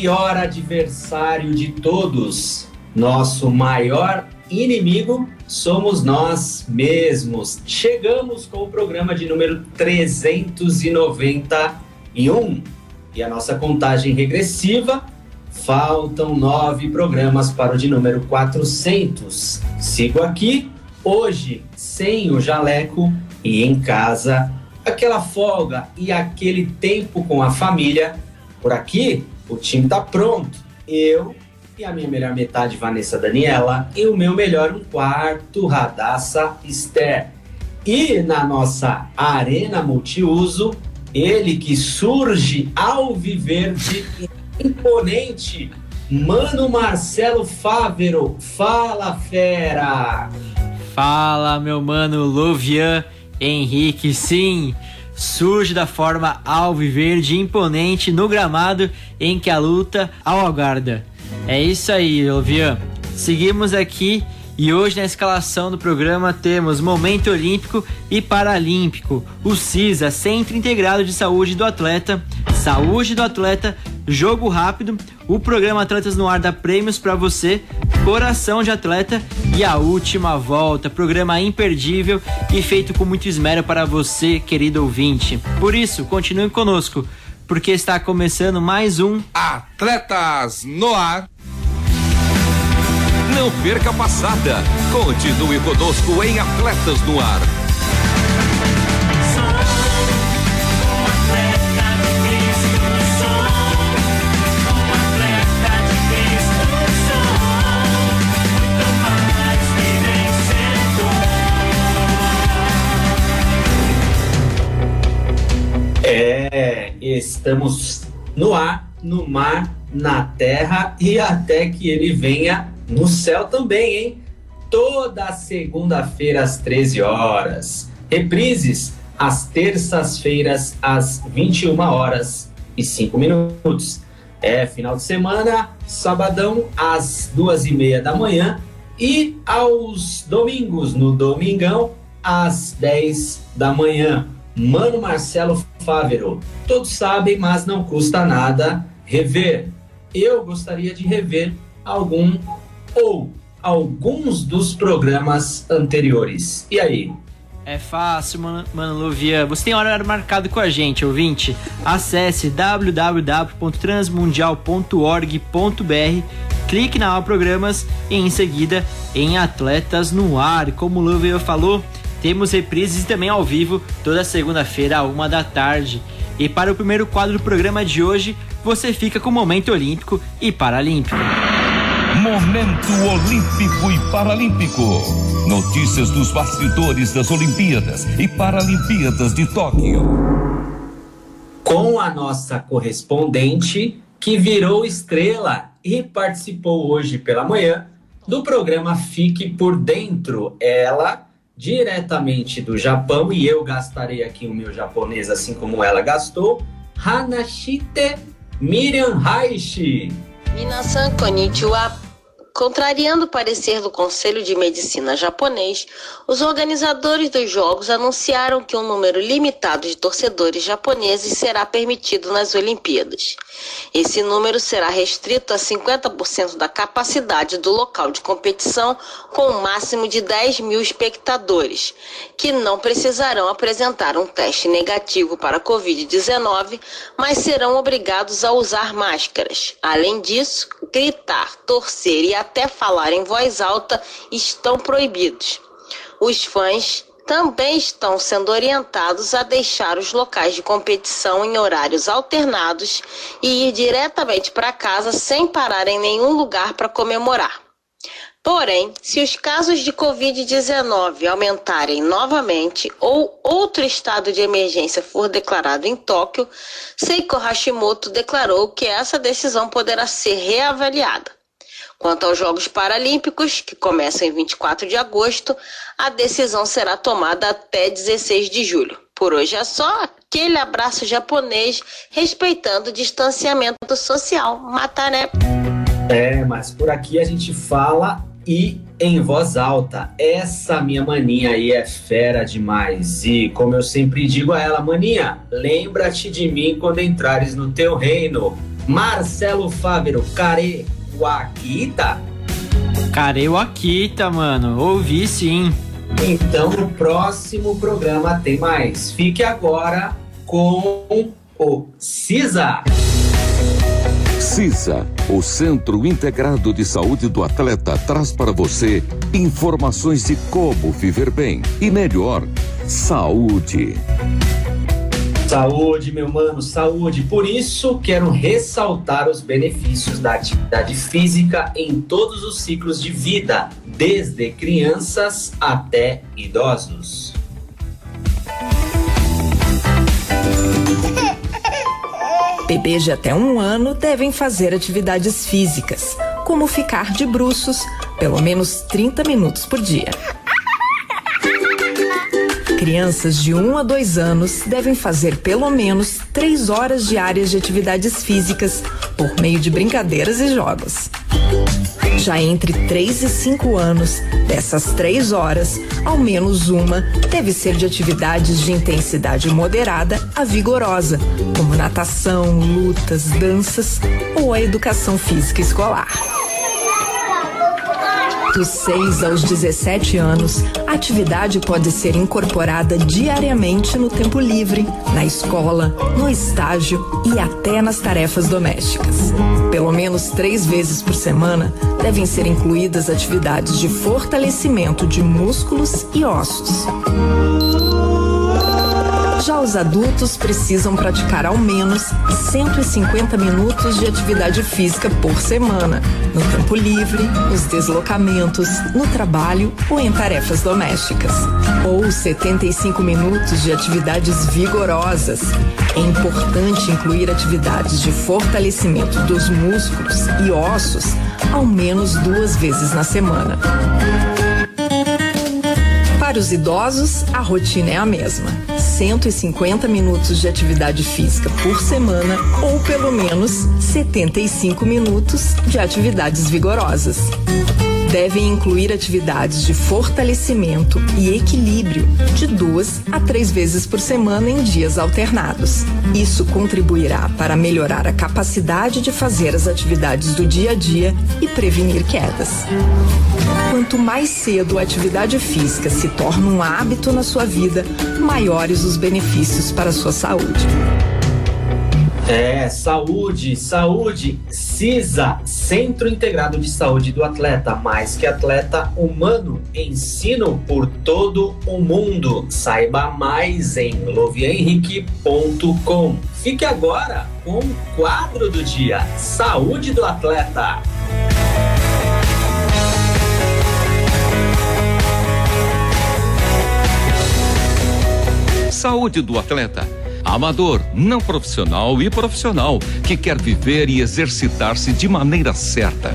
Pior adversário de todos, nosso maior inimigo, somos nós mesmos. Chegamos com o programa de número 391 e a nossa contagem regressiva. Faltam nove programas para o de número 400. Sigo aqui, hoje, sem o jaleco e em casa. Aquela folga e aquele tempo com a família por aqui, o time tá pronto. Eu e a minha melhor metade, Vanessa Daniela, e o meu melhor um quarto, Radassa Esther. E na nossa arena multiuso, ele que surge ao viver de imponente, Mano Marcelo Fávero. Fala, fera! Fala, meu mano Luvian Henrique, sim surge da forma alviverde imponente no gramado em que a luta ao aguarda. É isso aí, Ovian. Seguimos aqui e hoje na escalação do programa temos Momento Olímpico e Paralímpico, o CISA, Centro Integrado de Saúde do Atleta, Saúde do Atleta, Jogo Rápido, o programa Atletas no Ar dá prêmios para você, Coração de Atleta e a Última Volta, programa imperdível e feito com muito esmero para você, querido ouvinte. Por isso, continue conosco, porque está começando mais um Atletas no Ar. Não perca a passada. Continue conosco em Atletas no Ar. Estamos no ar, no mar, na terra e até que ele venha no céu também, hein? Toda segunda-feira às 13 horas. Reprises às terças-feiras às 21 horas e 5 minutos. É final de semana, sabadão às duas e meia da manhã e aos domingos no domingão às 10 da manhã. Mano Marcelo Fávero. Todos sabem, mas não custa nada rever. Eu gostaria de rever algum ou alguns dos programas anteriores. E aí? É fácil, mano, mano. Você tem horário marcado com a gente, ouvinte? Acesse www.transmundial.org.br, clique na aba programas e em seguida em Atletas no Ar. Como o Luvia falou, temos reprises também ao vivo toda segunda-feira, a uma da tarde. E para o primeiro quadro do programa de hoje, você fica com o Momento Olímpico e Paralímpico. Momento Olímpico e Paralímpico. Notícias dos bastidores das Olimpíadas e Paralimpíadas de Tóquio. Com a nossa correspondente, que virou estrela e participou hoje pela manhã do programa Fique por Dentro. Ela diretamente do Japão, e eu gastarei aqui o meu japonês assim como ela gastou, Hanashite Miriam Raishi. Minasan konnichiwa. Contrariando o parecer do Conselho de Medicina japonês, os organizadores dos Jogos anunciaram que um número limitado de torcedores japoneses será permitido nas Olimpíadas. Esse número será restrito a 50% da capacidade do local de competição, com um máximo de 10 mil espectadores, que não precisarão apresentar um teste negativo para a Covid-19, mas serão obrigados a usar máscaras. Além disso, gritar, torcer e até falar em voz alta estão proibidos. Os fãs também estão sendo orientados a deixar os locais de competição em horários alternados e ir diretamente para casa sem parar em nenhum lugar para comemorar. Porém, se os casos de Covid-19 aumentarem novamente ou outro estado de emergência for declarado em Tóquio, Seiko Hashimoto declarou que essa decisão poderá ser reavaliada. Quanto aos Jogos Paralímpicos, que começam em 24 de agosto, a decisão será tomada até 16 de julho. Por hoje é só aquele abraço japonês, respeitando o distanciamento social. Mata, né? É, mas por aqui a gente fala e em voz alta. Essa minha maninha aí é fera demais. E como eu sempre digo a ela, maninha, lembra-te de mim quando entrares no teu reino. Marcelo Fávero, Care Wakita? Care Wakita, mano. Ouvi sim. Então no próximo programa tem mais. Fique agora com o CISA. CISA, o Centro Integrado de Saúde do Atleta, traz para você informações de como viver bem e melhor. Saúde. Saúde, meu mano, saúde. Por isso, quero ressaltar os benefícios da atividade física em todos os ciclos de vida, desde crianças até idosos. Bebês de até um ano devem fazer atividades físicas, como ficar de bruços pelo menos 30 minutos por dia. Crianças de 1 a 2 anos devem fazer pelo menos 3 horas diárias de atividades físicas por meio de brincadeiras e jogos. Já entre 3 e 5 anos, dessas 3 horas, ao menos uma deve ser de atividades de intensidade moderada a vigorosa, como natação, lutas, danças ou a educação física escolar. Dos 6 aos 17 anos, a atividade pode ser incorporada diariamente no tempo livre, na escola, no estágio e até nas tarefas domésticas. Pelo menos três vezes por semana devem ser incluídas atividades de fortalecimento de músculos e ossos. Já os adultos precisam praticar ao menos 150 minutos de atividade física por semana, no tempo livre, nos deslocamentos, no trabalho ou em tarefas domésticas. Ou 75 minutos de atividades vigorosas. É importante incluir atividades de fortalecimento dos músculos e ossos ao menos duas vezes na semana. Para os idosos, a rotina é a mesma: 150 minutos de atividade física por semana ou pelo menos 75 minutos de atividades vigorosas. Devem incluir atividades de fortalecimento e equilíbrio de duas a três vezes por semana em dias alternados. Isso contribuirá para melhorar a capacidade de fazer as atividades do dia a dia e prevenir quedas. Quanto mais cedo a atividade física se torna um hábito na sua vida, maiores os benefícios para a sua saúde. É, saúde, saúde, CISA, Centro Integrado de Saúde do Atleta, mais que atleta humano, ensino por todo o mundo. Saiba mais em lovianhenrique.com. Fique agora com o quadro do dia, Saúde do Atleta. Saúde do atleta. Amador, não profissional e profissional que quer viver e exercitar-se de maneira certa.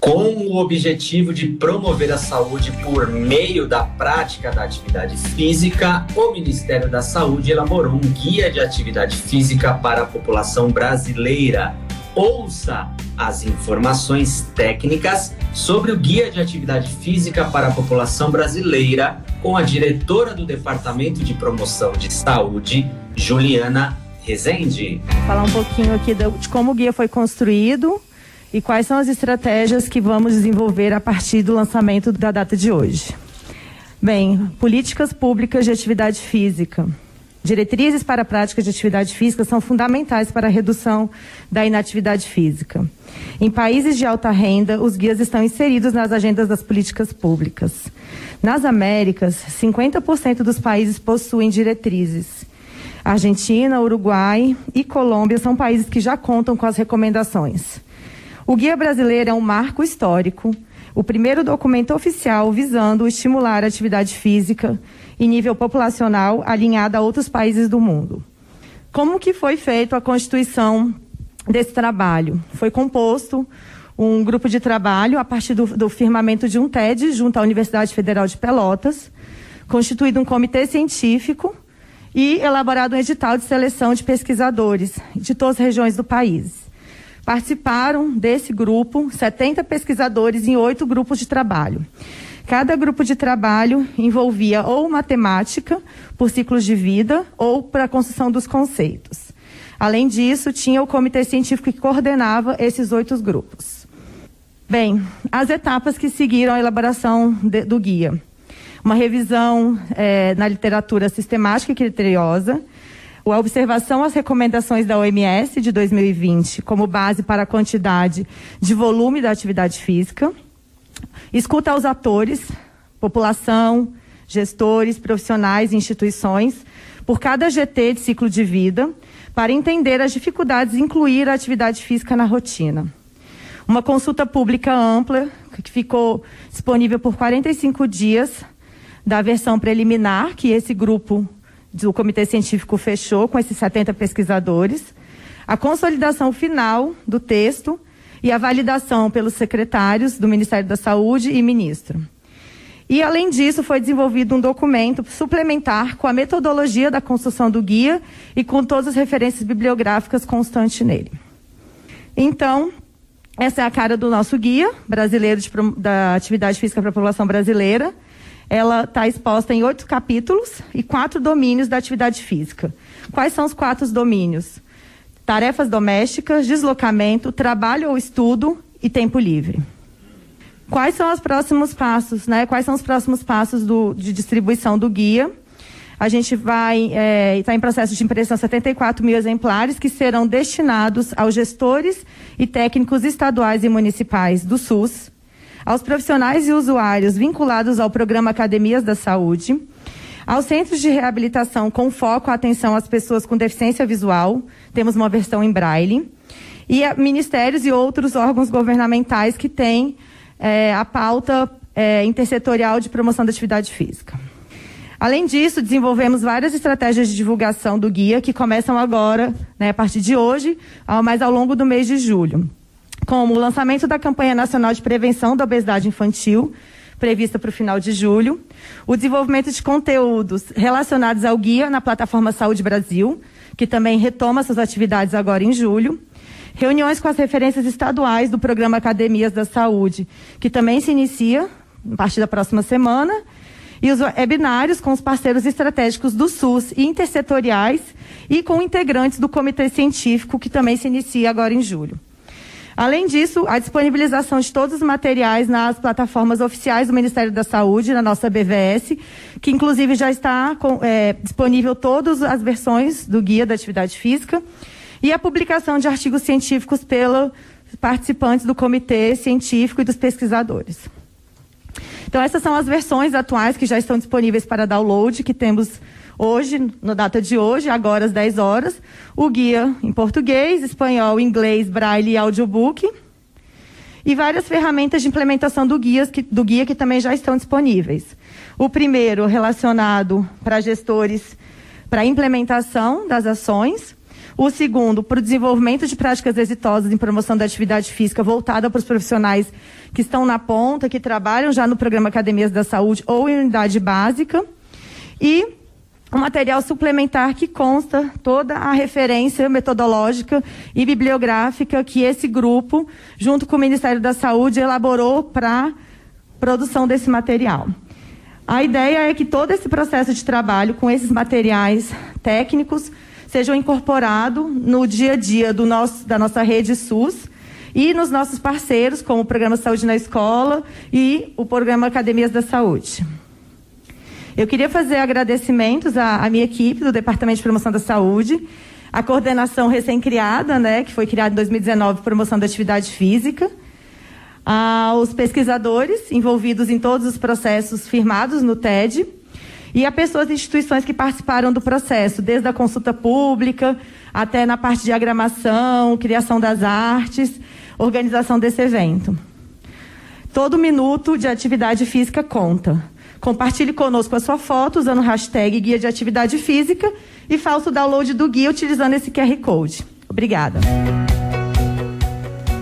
Com o objetivo de promover a saúde por meio da prática da atividade física, o Ministério da Saúde elaborou um guia de atividade física para a população brasileira. Ouça as informações técnicas sobre o Guia de Atividade Física para a População Brasileira com a diretora do Departamento de Promoção de Saúde, Juliana Rezende. Falar um pouquinho aqui de como o guia foi construído e quais são as estratégias que vamos desenvolver a partir do lançamento da data de hoje. Bem, políticas públicas de atividade física. Diretrizes para a prática de atividade física são fundamentais para a redução da inatividade física. Em países de alta renda, os guias estão inseridos nas agendas das políticas públicas. Nas Américas, 50% dos países possuem diretrizes. Argentina, Uruguai e Colômbia são países que já contam com as recomendações. O Guia Brasileiro é um marco histórico, o primeiro documento oficial visando estimular a atividade física em nível populacional alinhada a outros países do mundo. Como que foi feito a constituição desse trabalho? Foi composto um grupo de trabalho a partir do, do firmamento de um TED junto à Universidade Federal de Pelotas, constituído um comitê científico e elaborado um edital de seleção de pesquisadores de todas as regiões do país. Participaram desse grupo 70 pesquisadores em oito grupos de trabalho. Cada grupo de trabalho envolvia ou matemática, por ciclos de vida, ou para a construção dos conceitos. Além disso, tinha o comitê científico que coordenava esses oito grupos. Bem, as etapas que seguiram a elaboração de, do guia. Uma revisão é, na literatura sistemática e criteriosa, a observação às recomendações da OMS de 2020 como base para a quantidade de volume da atividade física, escuta aos atores, população, gestores, profissionais e instituições, por cada GT de ciclo de vida, para entender as dificuldades de incluir a atividade física na rotina. Uma consulta pública ampla, que ficou disponível por 45 dias, da versão preliminar, que esse grupo do Comitê Científico fechou com esses 70 pesquisadores, a consolidação final do texto e a validação pelos secretários do Ministério da Saúde e ministro. E, além disso, foi desenvolvido um documento suplementar com a metodologia da construção do guia e com todas as referências bibliográficas constantes nele. Então, essa é a cara do nosso guia brasileiro de, da atividade física para a população brasileira ela está exposta em oito capítulos e quatro domínios da atividade física. Quais são os quatro domínios? Tarefas domésticas, deslocamento, trabalho ou estudo e tempo livre. Quais são os próximos passos, né? Quais são os próximos passos do, de distribuição do guia? A gente vai estar é, tá em processo de impressão 74 mil exemplares que serão destinados aos gestores e técnicos estaduais e municipais do SUS, aos profissionais e usuários vinculados ao programa Academias da Saúde, aos centros de reabilitação com foco a atenção às pessoas com deficiência visual, temos uma versão em braille, e a ministérios e outros órgãos governamentais que têm é, a pauta é, intersetorial de promoção da atividade física. Além disso, desenvolvemos várias estratégias de divulgação do guia que começam agora, né, a partir de hoje, ao, mais ao longo do mês de julho como o lançamento da campanha nacional de prevenção da obesidade infantil, prevista para o final de julho, o desenvolvimento de conteúdos relacionados ao guia na plataforma Saúde Brasil, que também retoma suas atividades agora em julho, reuniões com as referências estaduais do programa Academias da Saúde, que também se inicia a partir da próxima semana, e os webinários com os parceiros estratégicos do SUS e intersetoriais e com integrantes do comitê científico, que também se inicia agora em julho. Além disso, a disponibilização de todos os materiais nas plataformas oficiais do Ministério da Saúde, na nossa BVS, que inclusive já está com, é, disponível todas as versões do Guia da Atividade Física, e a publicação de artigos científicos pelos participantes do comitê científico e dos pesquisadores. Então, essas são as versões atuais que já estão disponíveis para download, que temos hoje, na data de hoje, agora às 10 horas, o guia em português, espanhol, inglês, braille e audiobook. E várias ferramentas de implementação do, guias, que, do guia que também já estão disponíveis. O primeiro relacionado para gestores para a implementação das ações. O segundo, para o desenvolvimento de práticas exitosas em promoção da atividade física voltada para os profissionais que estão na ponta, que trabalham já no programa Academias da Saúde ou em unidade básica. E um material suplementar que consta toda a referência metodológica e bibliográfica que esse grupo, junto com o Ministério da Saúde, elaborou para produção desse material. A ideia é que todo esse processo de trabalho com esses materiais técnicos sejam incorporados no dia a dia do nosso, da nossa rede SUS e nos nossos parceiros, como o Programa Saúde na Escola e o Programa Academias da Saúde. Eu queria fazer agradecimentos à, à minha equipe do Departamento de Promoção da Saúde, a coordenação recém-criada, né, que foi criada em 2019, Promoção da Atividade Física, aos pesquisadores envolvidos em todos os processos firmados no TED e a pessoas e instituições que participaram do processo, desde a consulta pública até na parte de diagramação, criação das artes, organização desse evento. Todo minuto de atividade física conta. Compartilhe conosco a sua foto usando o hashtag Guia de Atividade Física e faça o download do guia utilizando esse QR Code. Obrigada.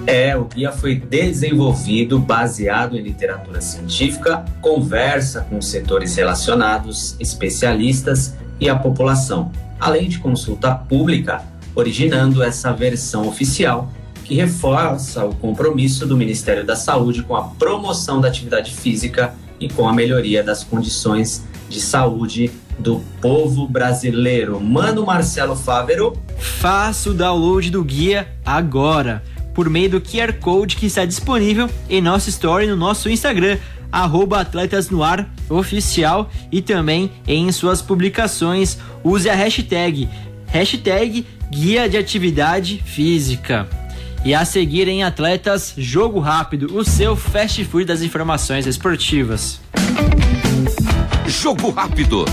É, o guia foi desenvolvido baseado em literatura científica, conversa com setores relacionados, especialistas e a população, além de consulta pública, originando essa versão oficial que reforça o compromisso do Ministério da Saúde com a promoção da atividade física e com a melhoria das condições de saúde do povo brasileiro. Mano Marcelo Fávero. Faça o download do guia agora, por meio do QR Code que está disponível em nossa story no nosso Instagram, arroba Atletas no Ar Oficial e também em suas publicações. Use a hashtag, hashtag Guia de Atividade Física. E a seguir em Atletas Jogo Rápido, o seu fast food das informações esportivas. Jogo Rápido.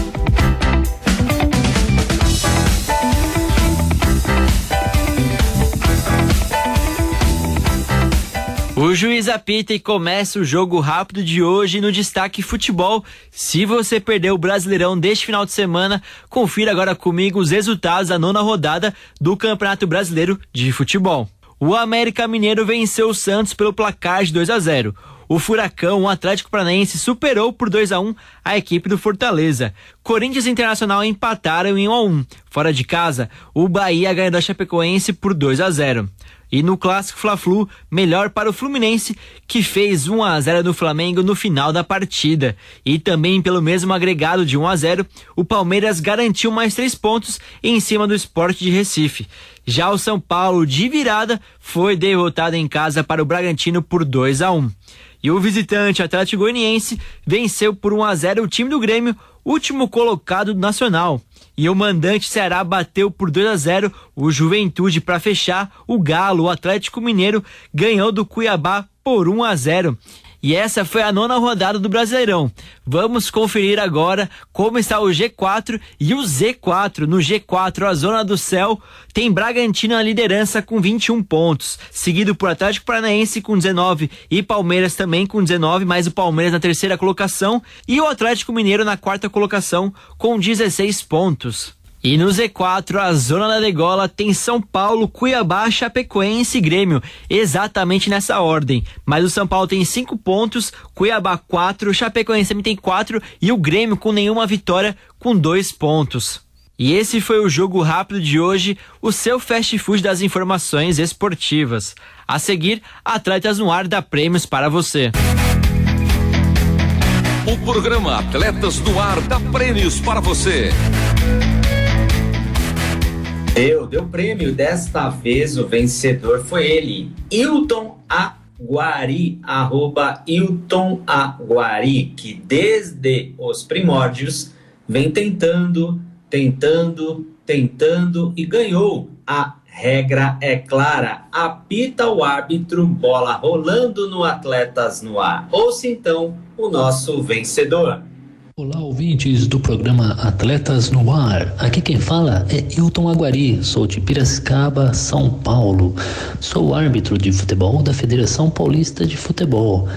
O juiz apita e começa o jogo rápido de hoje no destaque futebol. Se você perdeu o Brasileirão deste final de semana, confira agora comigo os resultados da nona rodada do Campeonato Brasileiro de Futebol. O América Mineiro venceu o Santos pelo placar de 2 a 0. O Furacão, o Atlético Paranaense, superou por 2 a 1 a equipe do Fortaleza. Corinthians e Internacional empataram em 1 a 1. Fora de casa, o Bahia ganhou da Chapecoense por 2 a 0. E no clássico Fla-Flu, melhor para o Fluminense, que fez 1 a 0 no Flamengo no final da partida. E também pelo mesmo agregado de 1 a 0, o Palmeiras garantiu mais três pontos em cima do Esporte de Recife. Já o São Paulo, de virada, foi derrotado em casa para o Bragantino por 2 a 1. E o visitante Atlético Goianiense venceu por 1 a 0 o time do Grêmio, último colocado do Nacional. E o mandante Ceará bateu por 2 a 0 o Juventude para fechar. O Galo, o Atlético Mineiro, ganhou do Cuiabá por 1 a 0. E essa foi a nona rodada do Brasileirão. Vamos conferir agora como está o G4 e o Z4. No G4, a zona do céu tem Bragantino na liderança com 21 pontos, seguido por Atlético Paranaense com 19 e Palmeiras também com 19, mais o Palmeiras na terceira colocação e o Atlético Mineiro na quarta colocação com 16 pontos. E no Z4, a zona da degola tem São Paulo, Cuiabá, Chapecoense e Grêmio, exatamente nessa ordem. Mas o São Paulo tem 5 pontos, Cuiabá 4, Chapecoense também tem 4 e o Grêmio com nenhuma vitória com 2 pontos. E esse foi o jogo rápido de hoje, o seu fast food das informações esportivas. A seguir, Atletas no Ar dá prêmios para você. O programa Atletas no Ar dá prêmios para você. Deu, deu prêmio. Desta vez o vencedor foi ele, Hilton Aguari, arroba Hilton Aguari, que desde os primórdios vem tentando, tentando, tentando e ganhou. A regra é clara, apita o árbitro, bola rolando no Atletas no ar. Ouça então o nosso vencedor. Olá, ouvintes do programa Atletas no Ar. Aqui quem fala é Hilton Aguari, sou de Piracicaba, São Paulo. Sou árbitro de futebol da Federação Paulista de Futebol.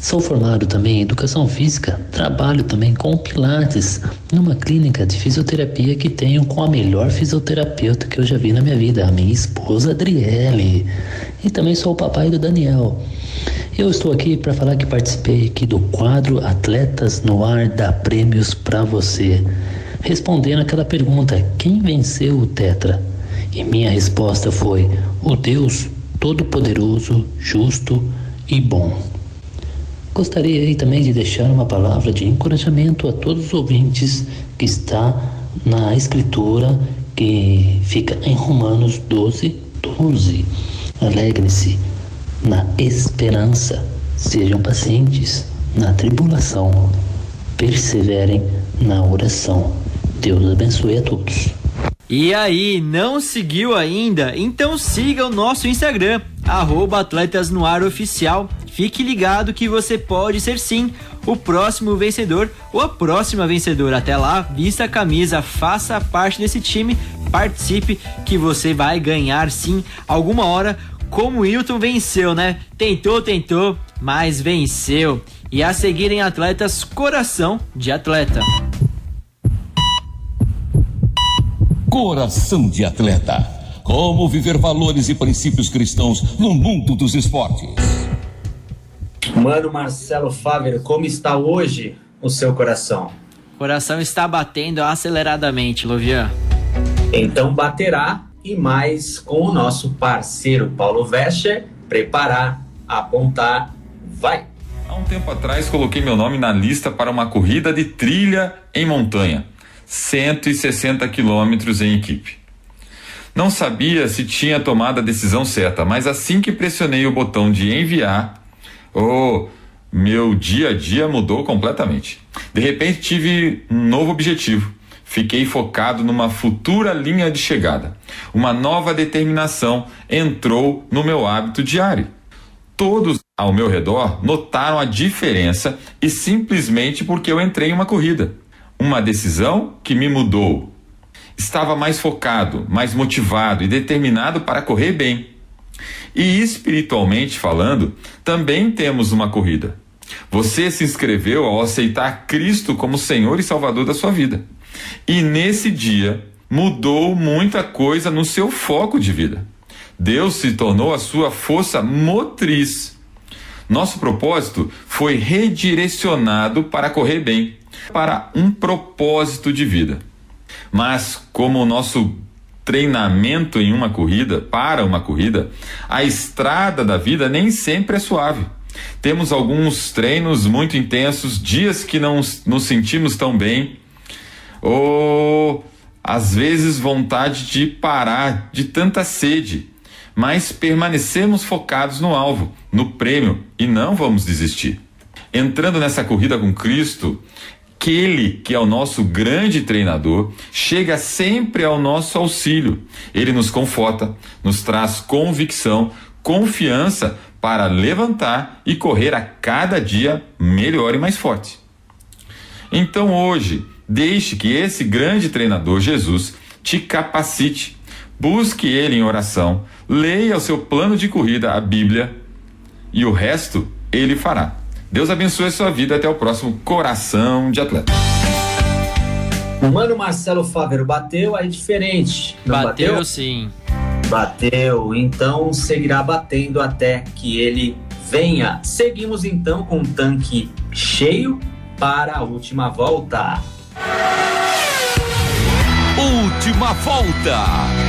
Sou formado também em educação física, trabalho também com pilates numa clínica de fisioterapia que tenho com a melhor fisioterapeuta que eu já vi na minha vida, a minha esposa Adriele. E também sou o papai do Daniel. Eu estou aqui para falar que participei aqui do quadro Atletas no Ar dá prêmios para você. Respondendo aquela pergunta: quem venceu o Tetra? E minha resposta foi: o Deus Todo-Poderoso, Justo e Bom. Gostaria aí também de deixar uma palavra de encorajamento a todos os ouvintes que está na escritura que fica em Romanos 12, 12. Alegrem-se na esperança, sejam pacientes na tribulação, perseverem na oração. Deus abençoe a todos. E aí, não seguiu ainda? Então siga o nosso Instagram, arroba Atletas no Ar Oficial. Fique ligado que você pode ser sim o próximo vencedor ou a próxima vencedora. Até lá, vista a camisa, faça parte desse time, participe que você vai ganhar sim alguma hora como o Hilton venceu, né? Tentou, tentou, mas venceu. E a seguir em atletas, coração de atleta. Coração de atleta. Como viver valores e princípios cristãos no mundo dos esportes. Mano Marcelo Fávero, como está hoje o seu coração? O coração está batendo aceleradamente, Lovian. Então baterá e mais com o nosso parceiro Paulo Vescher. Preparar, apontar, vai! Há um tempo atrás coloquei meu nome na lista para uma corrida de trilha em montanha, 160 quilômetros em equipe. Não sabia se tinha tomado a decisão certa, mas assim que pressionei o botão de enviar, oh, meu dia a dia mudou completamente. De repente tive um novo objetivo. Fiquei focado numa futura linha de chegada. Uma nova determinação entrou no meu hábito diário. Todos ao meu redor notaram a diferença e simplesmente porque eu entrei em uma corrida. Uma decisão que me mudou. Estava mais focado, mais motivado e determinado para correr bem. E espiritualmente falando, também temos uma corrida. Você se inscreveu ao aceitar Cristo como Senhor e Salvador da sua vida. E nesse dia mudou muita coisa no seu foco de vida. Deus se tornou a sua força motriz. Nosso propósito foi redirecionado para correr bem, para um propósito de vida. Mas, como o nosso treinamento em uma corrida, para uma corrida, a estrada da vida nem sempre é suave. Temos alguns treinos muito intensos, dias que não nos sentimos tão bem, ou às vezes vontade de parar de tanta sede, mas permanecemos focados no alvo, no prêmio e não vamos desistir. Entrando nessa corrida com Cristo, aquele que é o nosso grande treinador, chega sempre ao nosso auxílio. Ele nos conforta, nos traz convicção, confiança para levantar e correr a cada dia melhor e mais forte. Então hoje, deixe que esse grande treinador Jesus te capacite. Busque ele em oração, leia o seu plano de corrida, a Bíblia, e o resto ele fará. Deus abençoe a sua vida. Até o próximo Coração de Atleta. Mano Marcelo Fávero, bateu aí diferente. Bateu, bateu sim. Bateu, então seguirá batendo até que ele venha. Seguimos então com o tanque cheio para a última volta. Última volta.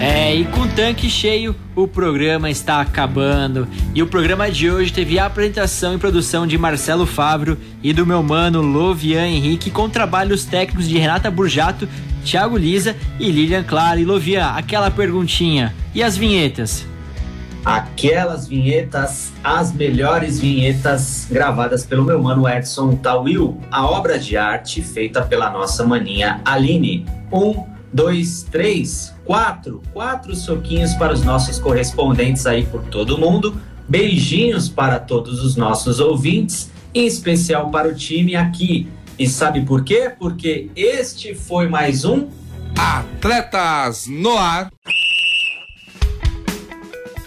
É, e com tanque cheio, o programa está acabando. E o programa de hoje teve a apresentação e produção de Marcelo Fávero e do meu mano Lovian Henrique, com trabalhos técnicos de Renata Burjato, Thiago Lisa e Lilian Clara. E Lovian, aquela perguntinha: e as vinhetas? Aquelas vinhetas, as melhores vinhetas gravadas pelo meu mano Edson Tawil, a obra de arte feita pela nossa maninha Aline. Um dois, três, quatro. Quatro soquinhos para os nossos correspondentes aí por todo mundo. Beijinhos para todos os nossos ouvintes, em especial para o time aqui. E sabe por quê? Porque este foi mais um Atletas no Ar.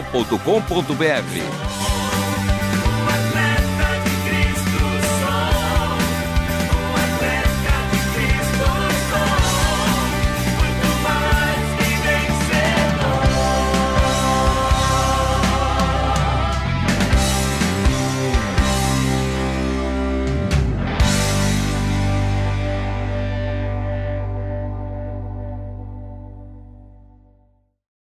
jornal.com.br.